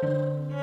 Música